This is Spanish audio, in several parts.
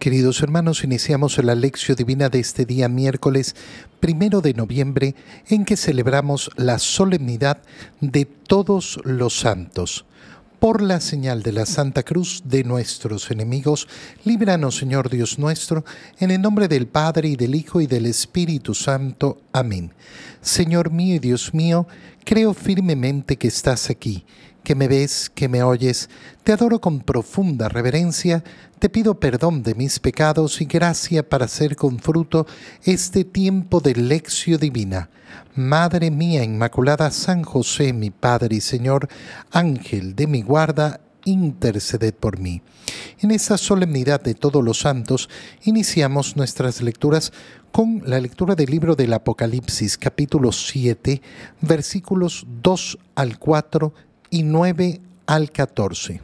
Queridos hermanos, iniciamos la lección divina de este día miércoles primero de noviembre en que celebramos la solemnidad de todos los santos. Por la señal de la Santa Cruz de nuestros enemigos, líbranos Señor Dios nuestro, en el nombre del Padre y del Hijo y del Espíritu Santo. Amén. Señor mío y Dios mío, creo firmemente que estás aquí que me ves, que me oyes, te adoro con profunda reverencia, te pido perdón de mis pecados y gracia para hacer con fruto este tiempo de lección divina. Madre mía Inmaculada, San José, mi Padre y Señor, Ángel de mi guarda, interceded por mí. En esta solemnidad de todos los santos, iniciamos nuestras lecturas con la lectura del libro del Apocalipsis, capítulo 7, versículos 2 al 4 y 9 al 14.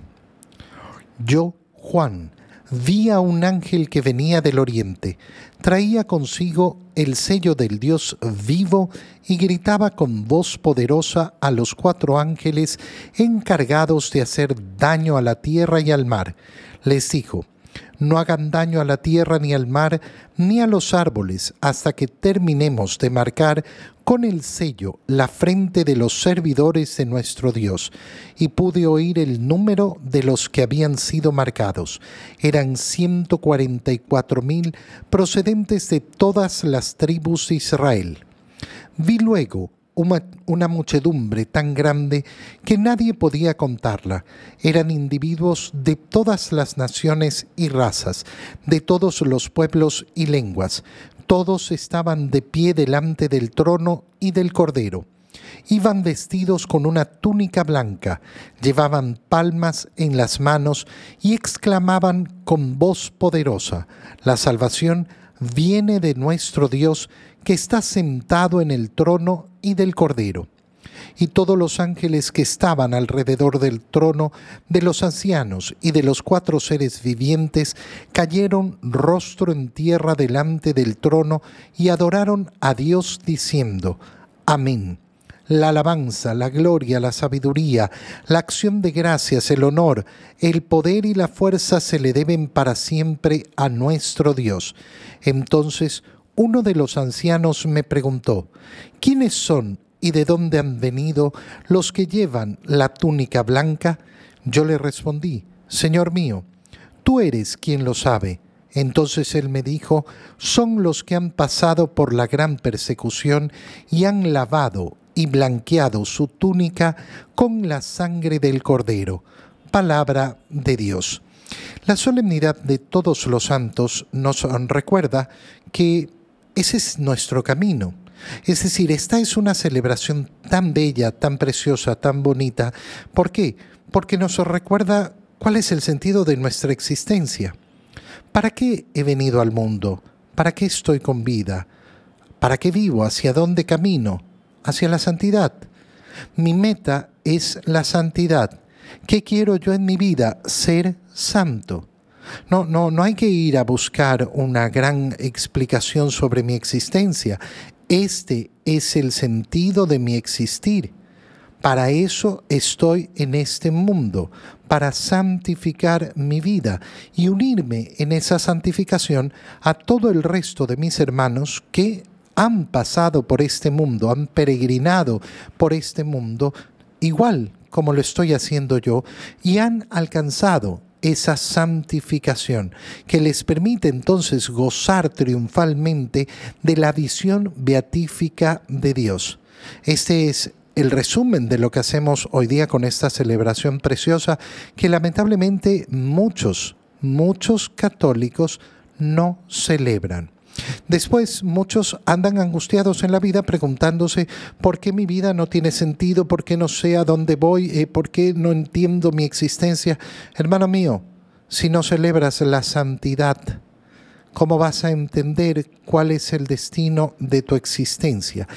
Yo, Juan, vi a un ángel que venía del oriente, traía consigo el sello del Dios vivo y gritaba con voz poderosa a los cuatro ángeles encargados de hacer daño a la tierra y al mar. Les dijo, no hagan daño a la tierra ni al mar ni a los árboles hasta que terminemos de marcar con el sello la frente de los servidores de nuestro Dios. Y pude oír el número de los que habían sido marcados. Eran ciento cuarenta y cuatro mil procedentes de todas las tribus de Israel. Vi luego una, muchedumbre tan grande que nadie podía contarla. Eran individuos de todas las naciones y razas, de todos los pueblos y lenguas. Todos estaban de pie delante del trono y del cordero. Iban vestidos con una túnica blanca, llevaban palmas en las manos y exclamaban con voz poderosa, La salvación viene de nuestro Dios que está sentado en el trono y del Cordero. Y todos los ángeles que estaban alrededor del trono de los ancianos y de los cuatro seres vivientes cayeron rostro en tierra delante del trono y adoraron a Dios diciendo, Amén. La alabanza, la gloria, la sabiduría, la acción de gracias, el honor, el poder y la fuerza se le deben para siempre a nuestro Dios. Entonces uno de los ancianos me preguntó, ¿quiénes son y de dónde han venido los que llevan la túnica blanca? Yo le respondí, Señor mío, tú eres quien lo sabe. Entonces él me dijo, son los que han pasado por la gran persecución y han lavado y blanqueado su túnica con la sangre del cordero. Palabra de Dios. La solemnidad de todos los santos nos recuerda que ese es nuestro camino. Es decir, esta es una celebración tan bella, tan preciosa, tan bonita. ¿Por qué? Porque nos recuerda cuál es el sentido de nuestra existencia. ¿Para qué he venido al mundo? ¿Para qué estoy con vida? ¿Para qué vivo? ¿Hacia dónde camino? Hacia la santidad. Mi meta es la santidad. ¿Qué quiero yo en mi vida? Ser santo. No, no, no hay que ir a buscar una gran explicación sobre mi existencia. Este es el sentido de mi existir. Para eso estoy en este mundo, para santificar mi vida y unirme en esa santificación a todo el resto de mis hermanos que han pasado por este mundo, han peregrinado por este mundo, igual como lo estoy haciendo yo, y han alcanzado esa santificación que les permite entonces gozar triunfalmente de la visión beatífica de Dios. Este es el resumen de lo que hacemos hoy día con esta celebración preciosa que lamentablemente muchos, muchos católicos no celebran. Después muchos andan angustiados en la vida preguntándose por qué mi vida no tiene sentido, por qué no sé a dónde voy, eh, por qué no entiendo mi existencia. Hermano mío, si no celebras la santidad, ¿cómo vas a entender cuál es el destino de tu existencia?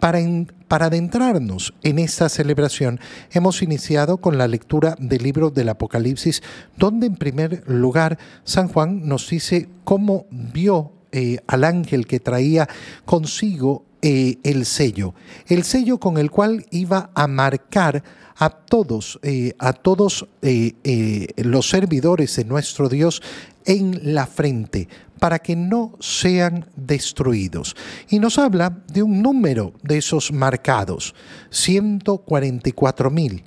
Para, para adentrarnos en esta celebración, hemos iniciado con la lectura del libro del Apocalipsis, donde en primer lugar San Juan nos dice cómo vio eh, al ángel que traía consigo eh, el sello, el sello con el cual iba a marcar a todos, eh, a todos los servidores de nuestro Dios en la frente para que no sean destruidos. Y nos habla de un número de esos marcados, 144 mil.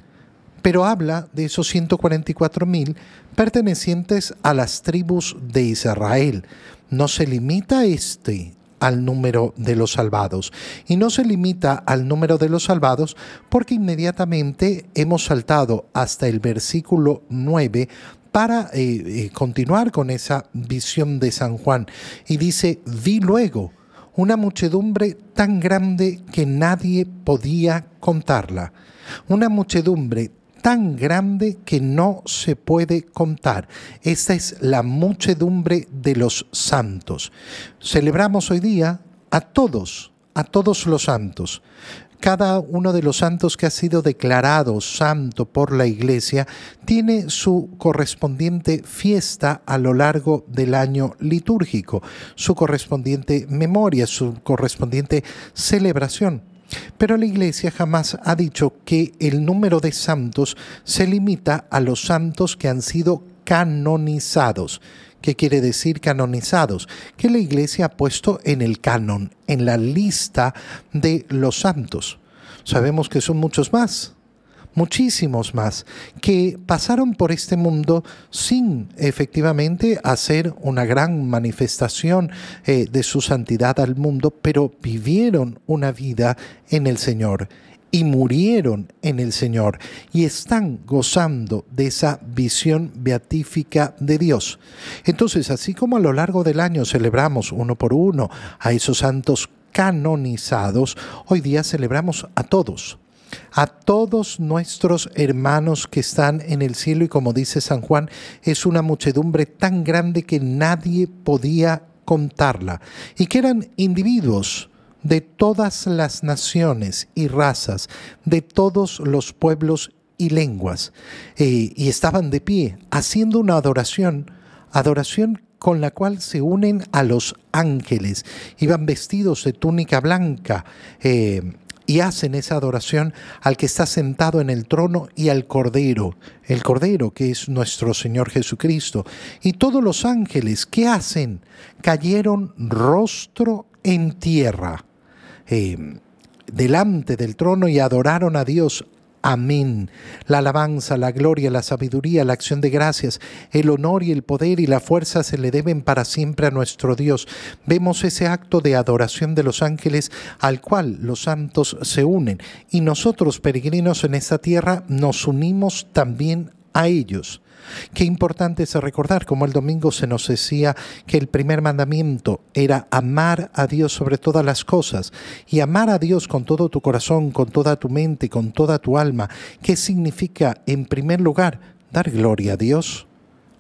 Pero habla de esos 144 mil pertenecientes a las tribus de Israel. No se limita este al número de los salvados. Y no se limita al número de los salvados porque inmediatamente hemos saltado hasta el versículo 9 para eh, eh, continuar con esa visión de San Juan. Y dice, vi luego una muchedumbre tan grande que nadie podía contarla. Una muchedumbre tan grande que no se puede contar. Esta es la muchedumbre de los santos. Celebramos hoy día a todos, a todos los santos. Cada uno de los santos que ha sido declarado santo por la Iglesia tiene su correspondiente fiesta a lo largo del año litúrgico, su correspondiente memoria, su correspondiente celebración. Pero la Iglesia jamás ha dicho que el número de santos se limita a los santos que han sido canonizados. ¿Qué quiere decir canonizados? Que la Iglesia ha puesto en el canon, en la lista de los santos. Sabemos que son muchos más muchísimos más, que pasaron por este mundo sin efectivamente hacer una gran manifestación eh, de su santidad al mundo, pero vivieron una vida en el Señor y murieron en el Señor y están gozando de esa visión beatífica de Dios. Entonces, así como a lo largo del año celebramos uno por uno a esos santos canonizados, hoy día celebramos a todos a todos nuestros hermanos que están en el cielo y como dice San Juan, es una muchedumbre tan grande que nadie podía contarla y que eran individuos de todas las naciones y razas, de todos los pueblos y lenguas, eh, y estaban de pie haciendo una adoración, adoración con la cual se unen a los ángeles. Iban vestidos de túnica blanca, eh, y hacen esa adoración al que está sentado en el trono y al Cordero, el Cordero que es nuestro Señor Jesucristo. Y todos los ángeles, ¿qué hacen? Cayeron rostro en tierra. Eh, delante del trono y adoraron a Dios Amén. La alabanza, la gloria, la sabiduría, la acción de gracias, el honor y el poder y la fuerza se le deben para siempre a nuestro Dios. Vemos ese acto de adoración de los ángeles al cual los santos se unen y nosotros peregrinos en esta tierra nos unimos también a ellos. Qué importante es recordar, como el domingo se nos decía, que el primer mandamiento era amar a Dios sobre todas las cosas y amar a Dios con todo tu corazón, con toda tu mente, con toda tu alma. ¿Qué significa, en primer lugar, dar gloria a Dios?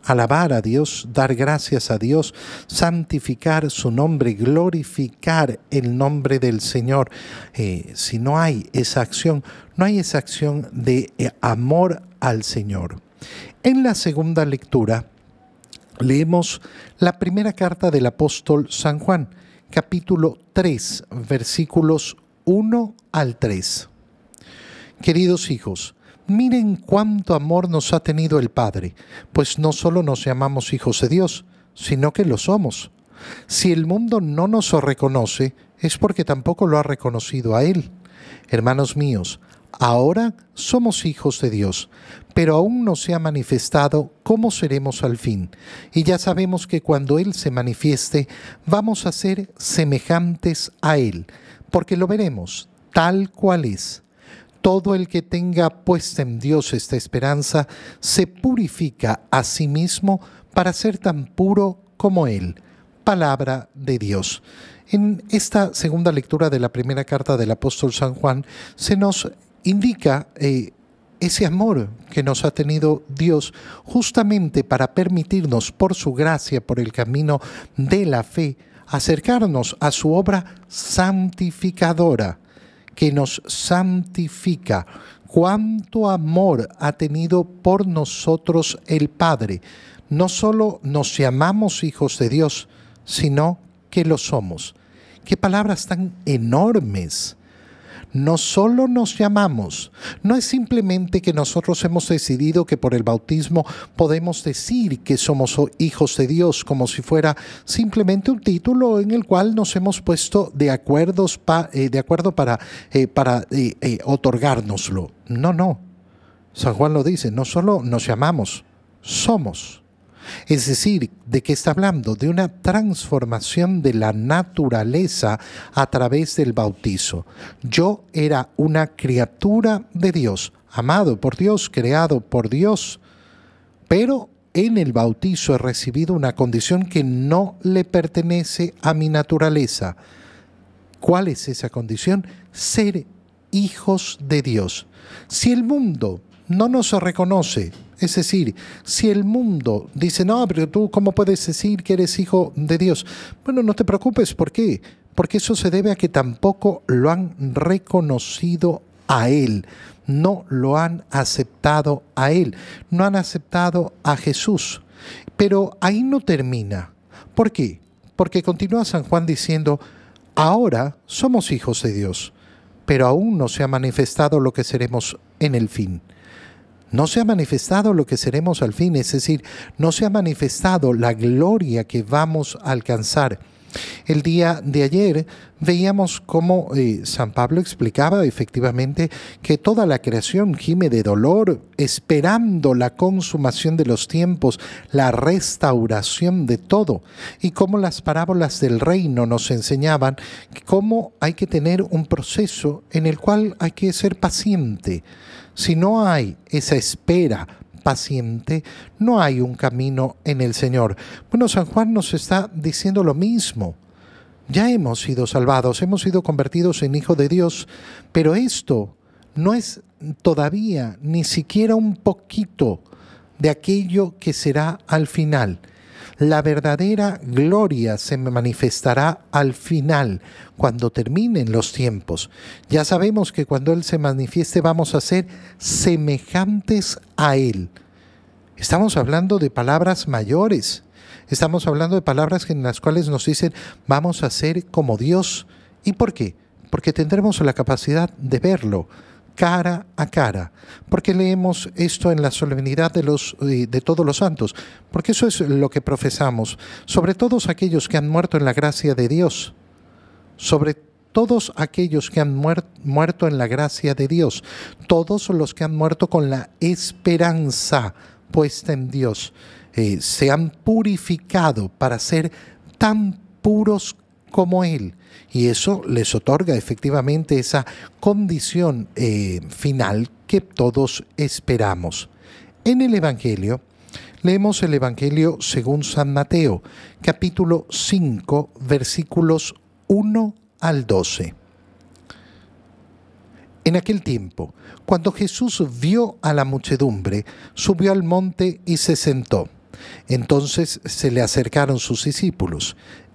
alabar a Dios, dar gracias a Dios, santificar su nombre, glorificar el nombre del Señor. Eh, si no hay esa acción, no hay esa acción de eh, amor al Señor. En la segunda lectura leemos la primera carta del apóstol San Juan, capítulo 3, versículos 1 al 3. Queridos hijos, miren cuánto amor nos ha tenido el Padre, pues no solo nos llamamos hijos de Dios, sino que lo somos. Si el mundo no nos reconoce, es porque tampoco lo ha reconocido a Él. Hermanos míos, Ahora somos hijos de Dios, pero aún no se ha manifestado cómo seremos al fin. Y ya sabemos que cuando Él se manifieste, vamos a ser semejantes a Él, porque lo veremos tal cual es. Todo el que tenga puesta en Dios esta esperanza se purifica a sí mismo para ser tan puro como Él. Palabra de Dios. En esta segunda lectura de la primera carta del apóstol San Juan se nos indica eh, ese amor que nos ha tenido Dios justamente para permitirnos por su gracia, por el camino de la fe, acercarnos a su obra santificadora, que nos santifica. Cuánto amor ha tenido por nosotros el Padre. No solo nos llamamos hijos de Dios, sino que lo somos. Qué palabras tan enormes no solo nos llamamos, no es simplemente que nosotros hemos decidido que por el bautismo podemos decir que somos hijos de Dios como si fuera simplemente un título en el cual nos hemos puesto de, eh, acuerdo para, eh, eh, otorgárnoslo. No, no. San Juan lo dice, no solo nos llamamos, somos. Es decir, ¿de qué está hablando? De una transformación de la naturaleza a través del bautizo. Yo era una criatura de Dios, amado por Dios, creado por Dios, pero en el bautizo he recibido una condición que no le pertenece a mi naturaleza. ¿Cuál es esa condición? Ser hijos de Dios. Si el mundo no nos reconoce. Es decir, si el mundo dice, no, pero tú cómo puedes decir que eres hijo de Dios? Bueno, no te preocupes, ¿por qué? Porque eso se debe a que tampoco lo han reconocido a Él, no lo han aceptado a Él, no han aceptado a Jesús. Pero ahí no termina. ¿Por qué? Porque continúa San Juan diciendo, ahora somos hijos de Dios, pero aún no se ha manifestado lo que seremos en el fin. No se ha manifestado lo que seremos al fin, es decir, no se ha manifestado la gloria que vamos a alcanzar. El día de ayer veíamos cómo eh, San Pablo explicaba efectivamente que toda la creación gime de dolor, esperando la consumación de los tiempos, la restauración de todo, y cómo las parábolas del reino nos enseñaban cómo hay que tener un proceso en el cual hay que ser paciente si no hay esa espera paciente, no hay un camino en el Señor. Bueno, San Juan nos está diciendo lo mismo. Ya hemos sido salvados, hemos sido convertidos en hijo de Dios, pero esto no es todavía ni siquiera un poquito de aquello que será al final la verdadera gloria se manifestará al final, cuando terminen los tiempos. Ya sabemos que cuando Él se manifieste vamos a ser semejantes a Él. Estamos hablando de palabras mayores. Estamos hablando de palabras en las cuales nos dicen vamos a ser como Dios. ¿Y por qué? Porque tendremos la capacidad de verlo, cara a cara. porque leemos esto en la solemnidad de, los, eh, de todos los santos? Porque eso es lo que profesamos, sobre todos aquellos que han muerto en la gracia de Dios, sobre todos aquellos que han muerto en la gracia de Dios, todos los que han muerto con la esperanza puesta en Dios, eh, se han purificado para ser tan puros como Él. Y eso les otorga efectivamente esa condición eh, final que todos esperamos. En el Evangelio, leemos el Evangelio según San Mateo, capítulo 5, versículos 1 al 12. En aquel tiempo, cuando Jesús vio a la muchedumbre, subió al monte y se sentó. Entonces se le acercaron sus discípulos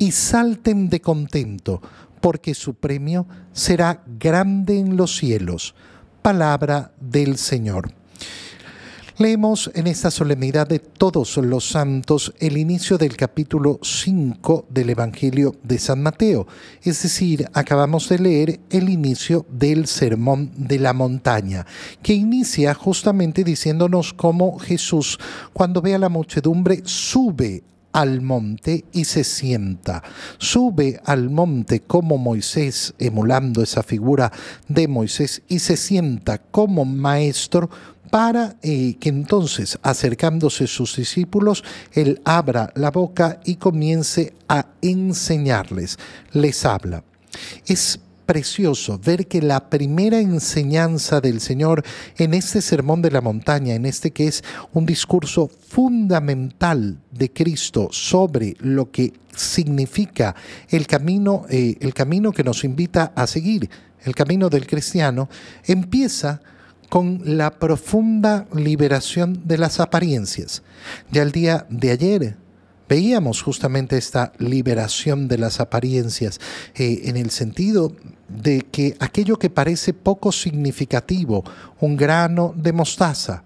y salten de contento, porque su premio será grande en los cielos. Palabra del Señor. Leemos en esta solemnidad de todos los santos el inicio del capítulo 5 del Evangelio de San Mateo, es decir, acabamos de leer el inicio del Sermón de la Montaña, que inicia justamente diciéndonos cómo Jesús, cuando ve a la muchedumbre, sube al monte y se sienta. Sube al monte como Moisés, emulando esa figura de Moisés, y se sienta como maestro para eh, que entonces, acercándose sus discípulos, Él abra la boca y comience a enseñarles. Les habla. Es precioso ver que la primera enseñanza del Señor en este sermón de la montaña, en este que es un discurso fundamental de Cristo sobre lo que significa el camino, eh, el camino que nos invita a seguir, el camino del cristiano, empieza con la profunda liberación de las apariencias. Ya el día de ayer veíamos justamente esta liberación de las apariencias eh, en el sentido de que aquello que parece poco significativo, un grano de mostaza,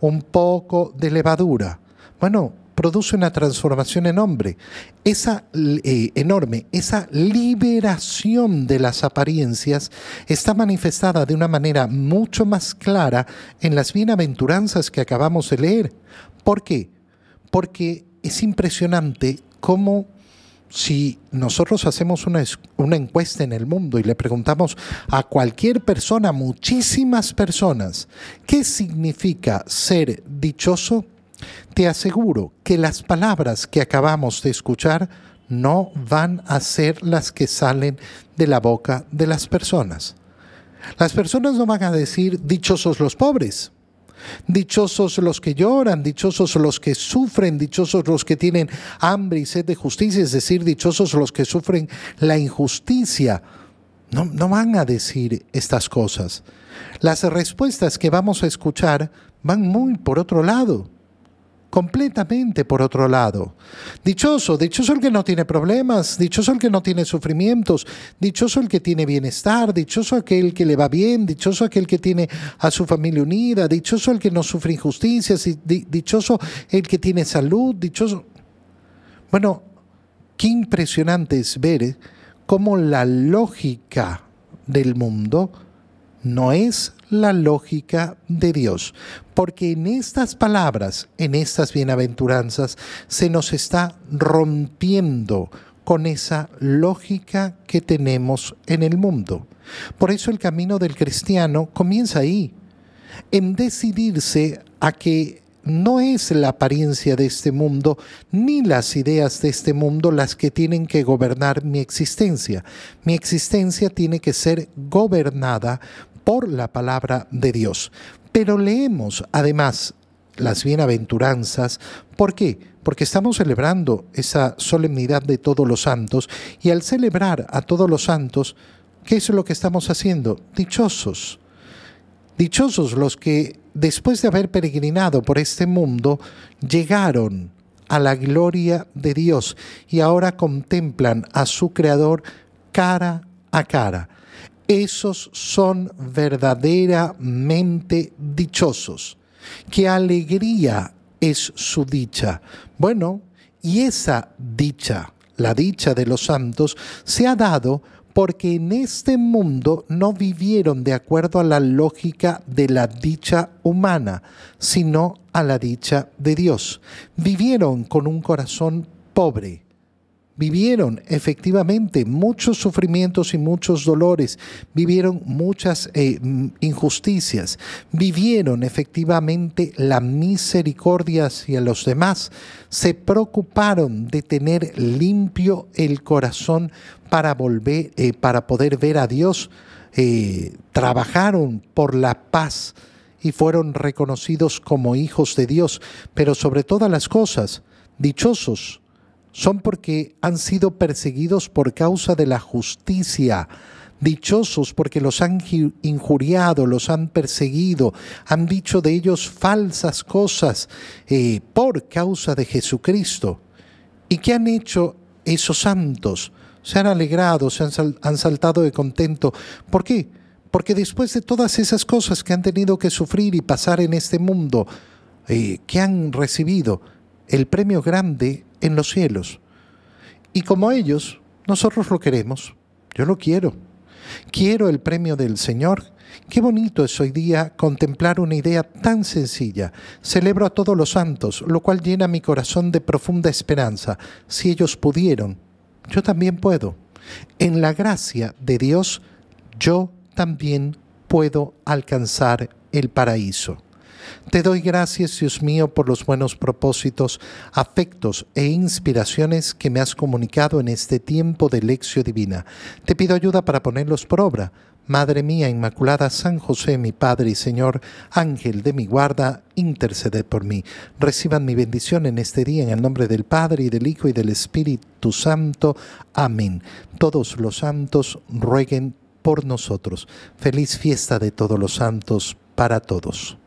un poco de levadura, bueno, produce una transformación en hombre. Esa eh, enorme, esa liberación de las apariencias está manifestada de una manera mucho más clara en las bienaventuranzas que acabamos de leer. ¿Por qué? Porque es impresionante cómo si nosotros hacemos una, encuesta en el mundo y le preguntamos a cualquier persona, muchísimas personas, ¿qué significa ser dichoso? Te aseguro que las palabras que acabamos de escuchar no van a ser las que salen de la boca de las personas. Las personas no van a decir dichosos los pobres. Dichosos los que lloran, dichosos los que sufren, dichosos los que tienen hambre y sed de justicia, es decir, dichosos los que sufren la injusticia. No, no van a decir estas cosas. Las respuestas que vamos a escuchar van muy por otro lado completamente por otro lado. Dichoso, dichoso el que no tiene problemas, dichoso el que no tiene sufrimientos, dichoso el que tiene bienestar, dichoso aquel que le va bien, dichoso aquel que tiene a su familia unida, dichoso el que no sufre injusticias, dichoso el que tiene salud, dichoso... Bueno, qué impresionante es ver cómo la lógica del mundo no es la lógica de Dios, porque en estas palabras, en estas bienaventuranzas, se nos está rompiendo con esa lógica que tenemos en el mundo. Por eso el camino del cristiano comienza ahí, en decidirse a que no es la apariencia de este mundo ni las ideas de este mundo las que tienen que gobernar mi existencia. Mi existencia tiene que ser gobernada por la palabra de Dios. Pero leemos además las bienaventuranzas. ¿Por qué? Porque estamos celebrando esa solemnidad de todos los santos y al celebrar a todos los santos, ¿qué es lo que estamos haciendo? Dichosos. Dichosos los que después de haber peregrinado por este mundo, llegaron a la gloria de Dios y ahora contemplan a su Creador cara a cara esos son verdaderamente dichosos. Qué alegría es su dicha. Bueno, y esa dicha, la dicha de los santos, se ha dado porque en este mundo no vivieron de acuerdo a la lógica de la dicha humana, sino a la dicha de Dios. Vivieron con un corazón pobre, vivieron efectivamente muchos sufrimientos y muchos dolores, vivieron muchas eh, injusticias, vivieron efectivamente la misericordia hacia los demás, se preocuparon de tener limpio el corazón para volver, eh, para poder ver a Dios, eh, trabajaron por la paz y fueron reconocidos como hijos de Dios, pero sobre todas las cosas, dichosos son porque han sido perseguidos por causa de la justicia. Dichosos porque los han injuriado, los han perseguido, han dicho de ellos falsas cosas eh, por causa de Jesucristo. ¿Y qué han hecho esos santos? Se han alegrado, se han, saltado de contento. ¿Por qué? Porque después de todas esas cosas que han tenido que sufrir y pasar en este mundo, eh, que han recibido el premio grande en los cielos. Y como ellos, nosotros lo queremos. Yo lo quiero. Quiero el premio del Señor. Qué bonito es hoy día contemplar una idea tan sencilla. Celebro a todos los santos, lo cual llena mi corazón de profunda esperanza. Si ellos pudieron, yo también puedo. En la gracia de Dios, yo también puedo alcanzar el paraíso. Te doy gracias, Dios mío, por los buenos propósitos, afectos e inspiraciones que me has comunicado en este tiempo de lección divina. Te pido ayuda para ponerlos por obra. Madre mía Inmaculada, San José, mi Padre y Señor, Ángel de mi guarda, interceded por mí. Reciban mi bendición en este día en el nombre del Padre y del Hijo y del Espíritu Santo. Amén. Todos los santos rueguen por nosotros. Feliz fiesta de todos los santos para todos.